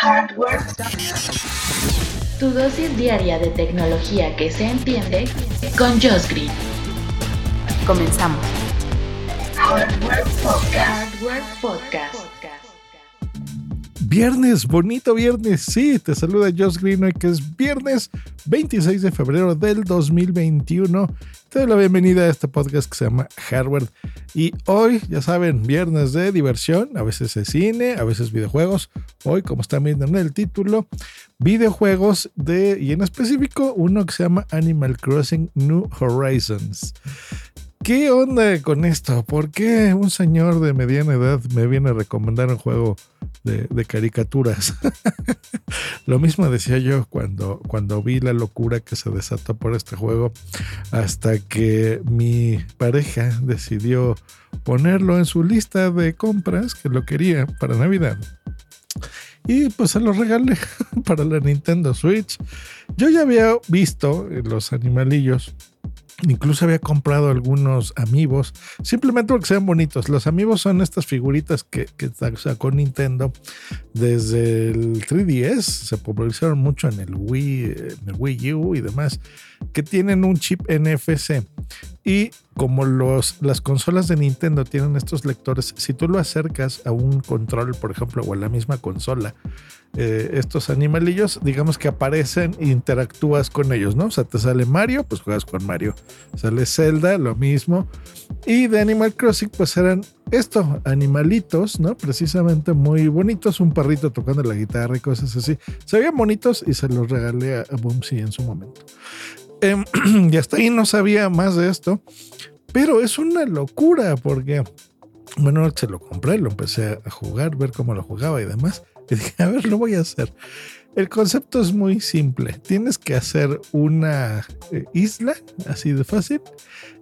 Hardware. Tu dosis diaria de tecnología que se entiende con Josh Green. Comenzamos. Hardware Podcast. Hardware Podcast. Viernes, bonito viernes. Sí, te saluda Josh Green que es viernes 26 de febrero del 2021. Te doy la bienvenida a este podcast que se llama Hardware. Y hoy, ya saben, viernes de diversión, a veces es cine, a veces videojuegos. Hoy, como están viendo en el título, videojuegos de, y en específico, uno que se llama Animal Crossing New Horizons. ¿Qué onda con esto? ¿Por qué un señor de mediana edad me viene a recomendar un juego de, caricaturas? Lo mismo decía yo cuando, cuando vi la locura que se desató por este juego, hasta que mi pareja decidió ponerlo en su lista de compras que lo quería para Navidad. Y pues se lo regalé para la Nintendo Switch. Yo ya había visto los animalillos Incluso había comprado algunos amigos, simplemente porque sean bonitos. Los amigos son estas figuritas que, que, sacó Nintendo desde el 3DS, se popularizaron mucho en el Wii, en el Wii U y demás, que tienen un chip NFC. Y como los, las consolas de Nintendo tienen estos lectores, si tú lo acercas a un control, por ejemplo, o a la misma consola, eh, estos animalillos, digamos que aparecen e interactúas con ellos, ¿no? O sea, te sale Mario, pues juegas con Mario. Sale Zelda, lo mismo. Y de Animal Crossing, pues eran estos animalitos, ¿no? Precisamente muy bonitos, un perrito tocando la guitarra y cosas así. Se veían bonitos y se los regalé a, a Boomsy en su momento. Eh, y hasta ahí no sabía más de esto, pero es una locura porque, bueno, se lo compré, lo empecé a jugar, ver cómo lo jugaba y demás. Y dije, a ver, lo voy a hacer. El concepto es muy simple. Tienes que hacer una eh, isla, así de fácil,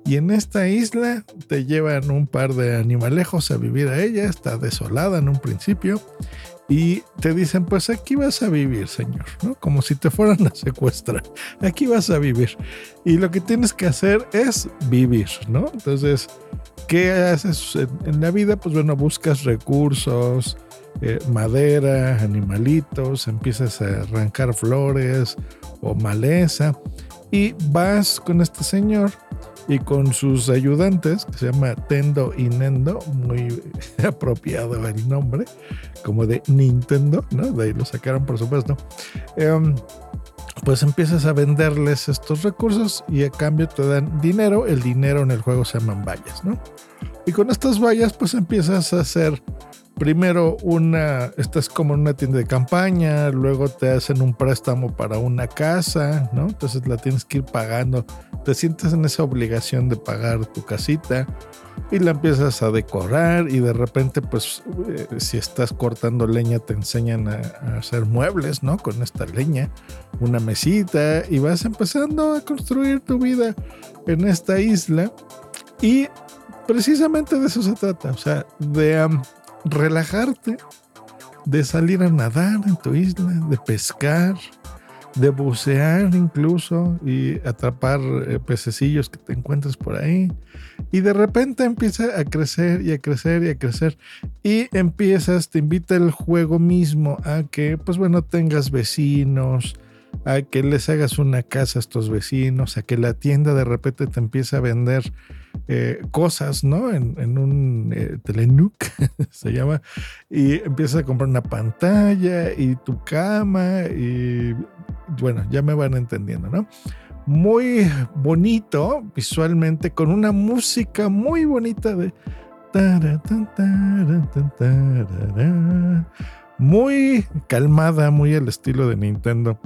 y en esta isla te llevan un par de animalejos a vivir a ella. Está desolada en un principio. Y te dicen, pues aquí vas a vivir, señor, ¿no? Como si te fueran a secuestrar. Aquí vas a vivir. Y lo que tienes que hacer es vivir, ¿no? Entonces, ¿qué haces en la vida? Pues bueno, buscas recursos, eh, madera, animalitos, empiezas a arrancar flores o maleza y vas con este señor y con sus ayudantes, que se llama Tendo y Nendo, muy apropiado el nombre, como de Nintendo, ¿no? De ahí lo sacaron, por supuesto. Eh, pues empiezas a venderles estos recursos y a cambio te dan dinero. El dinero en el juego se llaman vallas, ¿no? Y con estas vallas, pues empiezas a hacer primero una, estás como en una tienda de campaña, luego te hacen un préstamo para una casa, ¿no? Entonces la tienes que ir pagando, te sientes en esa obligación de pagar tu casita y la empiezas a decorar y de repente pues eh, si estás cortando leña te enseñan a, a, hacer muebles, ¿no? Con esta leña, una mesita y vas empezando a construir tu vida en esta isla y precisamente de eso se trata, o sea, de... Um, relajarte, de salir a nadar en tu isla, de pescar, de bucear incluso y atrapar eh, pececillos que te encuentres por ahí. Y de repente empieza a crecer y a crecer y a crecer. Y empiezas, te invita el juego mismo a que, pues bueno, tengas vecinos, a que les hagas una casa a estos vecinos, a que la tienda de repente te empiece a vender eh, cosas, ¿no? En, un eh, Telenuc se llama, y empiezas a comprar una pantalla y tu cama y bueno, ya me van entendiendo, ¿no? Muy bonito visualmente, con una música muy bonita de muy calmada, muy al estilo de Nintendo.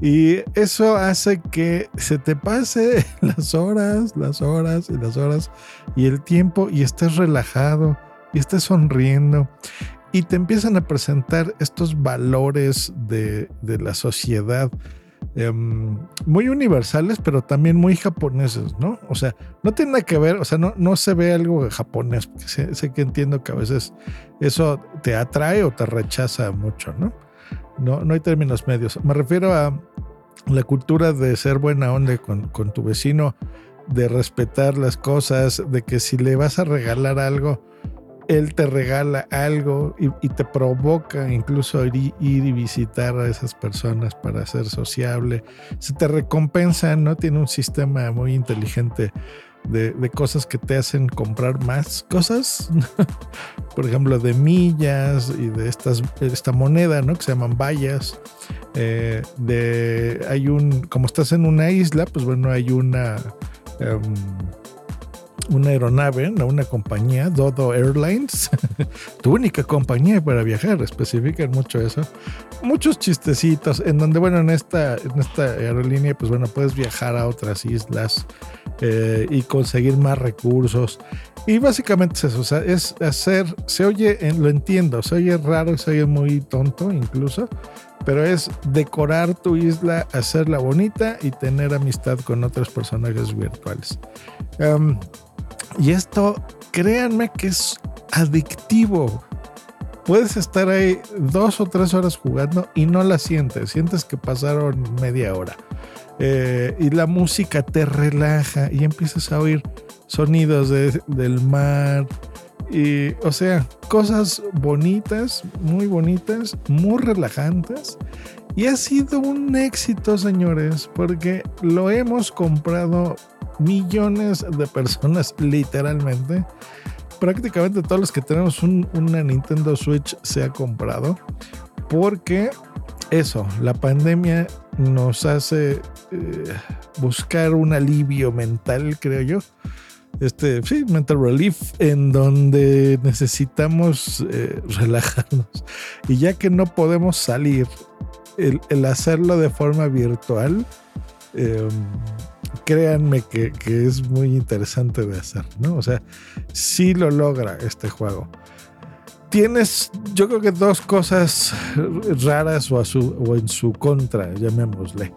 Y eso hace que se te pase las horas, las horas y las horas y el tiempo y estés relajado y estés sonriendo. Y te empiezan a presentar estos valores de, de la sociedad Em, muy universales, pero también muy japoneses, ¿no? O sea, no tiene nada que ver, o sea, no, no se ve algo japonés, sé, sé, que entiendo que a veces eso te atrae o te rechaza mucho, ¿no? No, no hay términos medios. Me refiero a la cultura de ser buena onda con, con tu vecino, de respetar las cosas, de que si le vas a regalar algo, él te regala algo y, te provoca incluso ir, y visitar a esas personas para ser sociable. Se te recompensa, ¿no? Tiene un sistema muy inteligente de, cosas que te hacen comprar más cosas. Por ejemplo, de millas y de estas, esta moneda, ¿no? Que se llaman vallas. Eh, de, hay un, como estás en una isla, pues bueno, hay una... Em, una aeronave, una compañía, Dodo Airlines, tu única compañía para viajar, especifican mucho eso. Muchos chistecitos en donde, bueno, en esta, en esta aerolínea, pues bueno, puedes viajar a otras islas eh, y conseguir más recursos. Y básicamente es eso, o sea, es hacer, se oye, lo entiendo, se oye raro, se oye muy tonto incluso, pero es decorar tu isla, hacerla bonita y tener amistad con otros personajes virtuales. Y esto, créanme que es adictivo. Puedes estar ahí dos o tres horas jugando y no la sientes. Sientes que pasaron media hora. Eh, y la música te relaja y empiezas a oír sonidos del mar. Y, o sea, cosas bonitas, muy bonitas, muy relajantes. Y ha sido un éxito, señores, porque lo hemos comprado millones de personas, literalmente. Prácticamente todos los que tenemos una Nintendo Switch se ha comprado. Porque eso, la pandemia nos hace eh, buscar un alivio mental, creo yo. Este, sí, mental relief, en donde necesitamos eh, relajarnos. Y ya que no podemos salir, el, hacerlo de forma virtual, em, créanme que, es muy interesante de hacer, ¿no? O sea, sí lo logra este juego. Tienes, yo creo que dos cosas raras o, a su, o en su contra, llamémosle.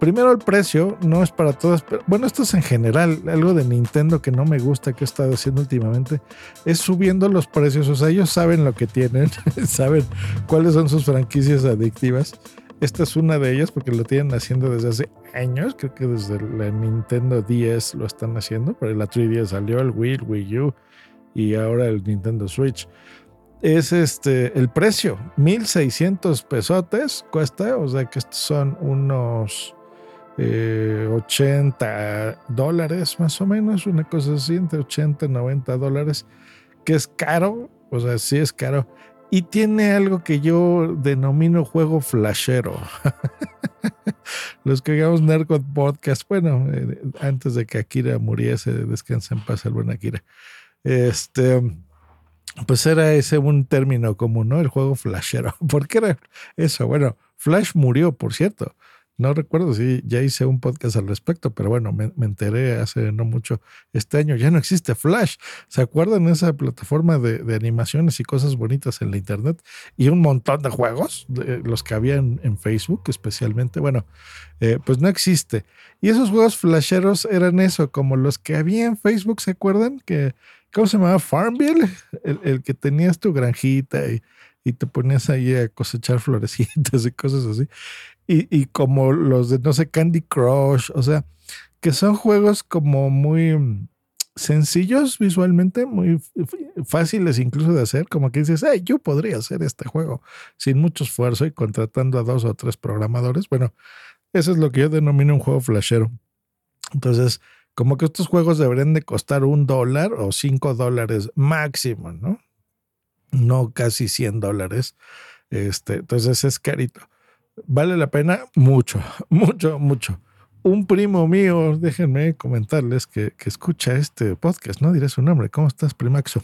Primero el precio, no es para todas, pero bueno, esto es en general, algo de Nintendo que no me gusta que he estado haciendo últimamente, es subiendo los precios, o sea, ellos saben lo que tienen, saben cuáles son sus franquicias adictivas esta es una de ellas porque lo tienen haciendo desde hace años. Creo que desde la Nintendo 10 lo están haciendo. Pero la 3DS salió, el Wii, el Wii U y ahora el Nintendo Switch. Es este el precio, 1600 pesotes cuesta. O sea que estos son unos 80 eh, dólares más o menos, una cosa así, entre 80 y 90 dólares, que es caro. O sea, sí es caro y tiene algo que yo denomino juego flashero. Los que hagamos Nerdcode Podcast, bueno, eh, antes de que Akira muriese, descansa en paz el buen Akira. Este, pues era ese un término común, ¿no? El juego flashero. ¿Por qué era eso? Bueno, Flash murió, por cierto. No recuerdo si ya hice un podcast al respecto, pero bueno, me, enteré hace no mucho este año. Ya no existe Flash. ¿Se acuerdan de esa plataforma de, animaciones y cosas bonitas en la internet? Y un montón de juegos, los que había en, Facebook especialmente. Bueno, eh, pues no existe. Y esos juegos flasheros eran eso, como los que había en Facebook, ¿se acuerdan? Que, ¿Cómo se llamaba? Farmville, el, el que tenías tu granjita y, y te ponías ahí a cosechar florecitas y cosas así y, como los de, no sé, Candy Crush, o sea, que son juegos como muy mm, sencillos visualmente, muy fáciles incluso de hacer, como que dices, hey, yo podría hacer este juego sin mucho esfuerzo y contratando a dos o tres programadores. Bueno, eso es lo que yo denomino un juego flashero. Entonces, como que estos juegos deberían de costar un dólar o cinco dólares máximo, ¿no? No casi 100 dólares. Este, entonces es carito vale la pena mucho, mucho, mucho. Un primo mío, déjenme comentarles que, escucha este podcast, no diré su nombre. ¿Cómo estás, Primaxo?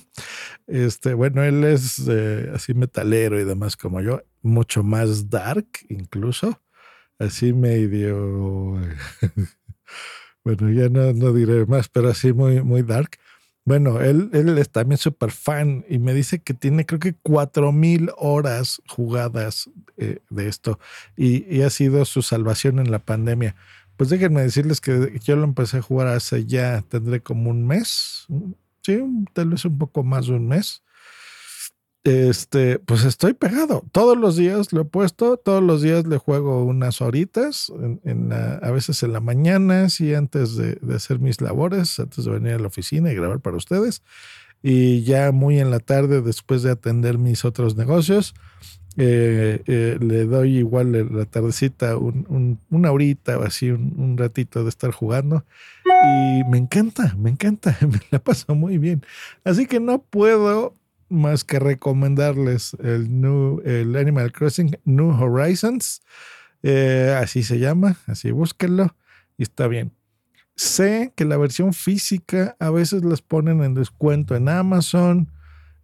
Este, bueno, él es eh, así metalero y demás como yo, mucho más dark incluso, así medio, bueno, ya no, no diré más, pero así muy, muy dark. Bueno, él, él es también súper fan y me dice que tiene creo que cuatro mil horas jugadas eh, de esto y, ha sido su salvación en la pandemia. Pues déjenme decirles que yo lo empecé a jugar hace ya, tendré como un mes, sí, tal vez un poco más de un mes este, pues estoy pegado. Todos los días lo he puesto, todos los días le juego unas horitas, a veces en la mañana, sí, antes de, hacer mis labores, antes de venir a la oficina y grabar para ustedes. y ya muy en la tarde, después de atender mis otros negocios, eh, eh, le doy igual la tardecita una horita o así, un, ratito de estar jugando. Y me encanta, me encanta, me la paso muy bien. Así que no puedo más que recomendarles el, new, el Animal Crossing New Horizons. Eh, así se llama, así búsquenlo y está bien. Sé que la versión física a veces las ponen en descuento en Amazon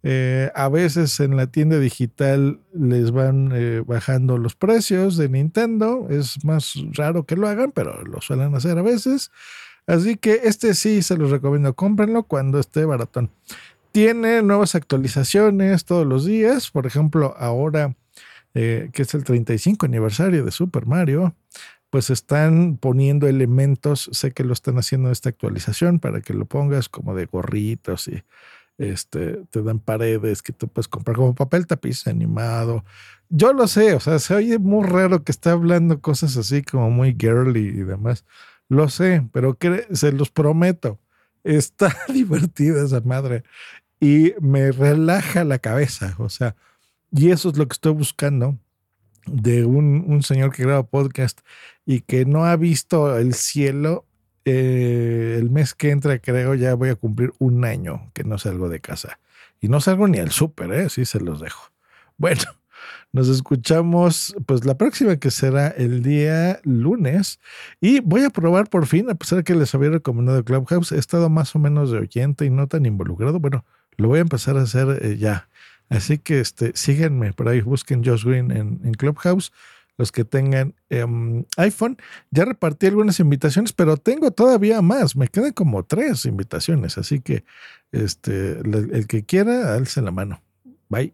eh, a veces en la tienda digital les van eh, bajando los precios de Nintendo. Es más raro que lo hagan, pero lo suelen hacer a veces. Así que este sí se los recomiendo. Cómprenlo cuando esté baratón. Tiene nuevas actualizaciones todos los días. Por ejemplo, ahora eh, que es el 35 aniversario de Super Mario, pues están poniendo elementos. Sé que lo están haciendo esta actualización para que lo pongas como de gorritos y este, te dan paredes que tú puedes comprar como papel tapiz animado. Yo lo sé, o sea, se oye muy raro que esté hablando cosas así como muy girly y demás. Lo sé, pero se los prometo, está divertida esa madre y me relaja la cabeza, o sea, y eso es lo que estoy buscando de un, un señor que graba podcast y que no ha visto el cielo eh, el mes que entra, creo, ya voy a cumplir un año que no salgo de casa. Y no salgo ni al súper, ¿eh? Sí, se los dejo. Bueno, nos escuchamos pues la próxima que será el día lunes. Y voy a probar por fin, a pesar de que les había recomendado Clubhouse, he estado más o menos de oyente y no tan involucrado. Bueno, lo voy a empezar a hacer eh, ya. Así que este, síganme por ahí, busquen Josh Green en, en Clubhouse los que tengan em, iPhone. Ya repartí algunas invitaciones, pero tengo todavía más. Me quedan como tres invitaciones. Así que este, el, el que quiera, alce la mano. Bye.